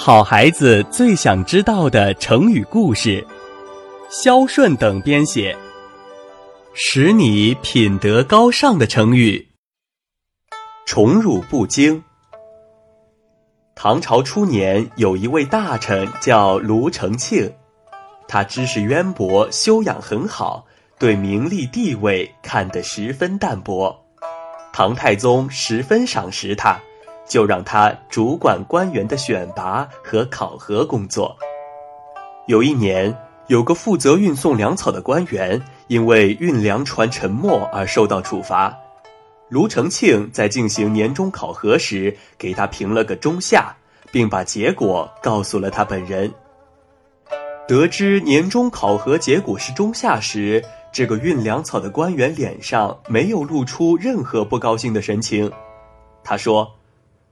好孩子最想知道的成语故事，萧顺等编写。使你品德高尚的成语，宠辱不惊。唐朝初年，有一位大臣叫卢承庆，他知识渊博，修养很好，对名利地位看得十分淡薄。唐太宗十分赏识他。就让他主管官员的选拔和考核工作。有一年，有个负责运送粮草的官员因为运粮船沉没而受到处罚。卢承庆在进行年终考核时，给他评了个中下，并把结果告诉了他本人。得知年终考核结果是中下时，这个运粮草的官员脸上没有露出任何不高兴的神情。他说。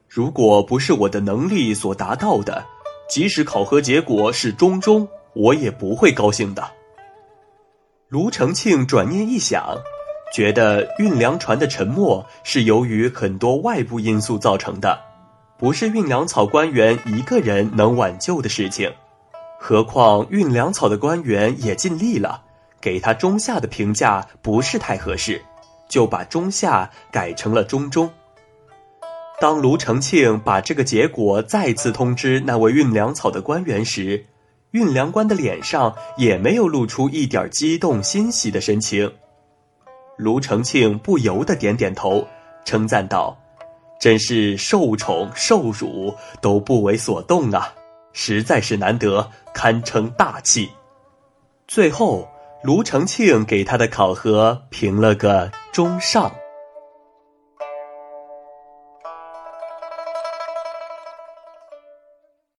如果不是我的能力所达到的，即使考核结果是中中，我也不会高兴的。卢承庆转念一想，觉得运粮船的沉没是由于很多外部因素造成的，不是运粮草官员一个人能挽救的事情。何况运粮草的官员也尽力了，给他中下的评价不是太合适，就把中下改成了中中。当卢承庆把这个结果再次通知那位运粮草的官员时，运粮官的脸上也没有露出一点激动欣喜的神情。卢承庆不由得点点头，称赞道：“真是受宠受辱都不为所动啊，实在是难得，堪称大气。”最后，卢承庆给他的考核评了个中上。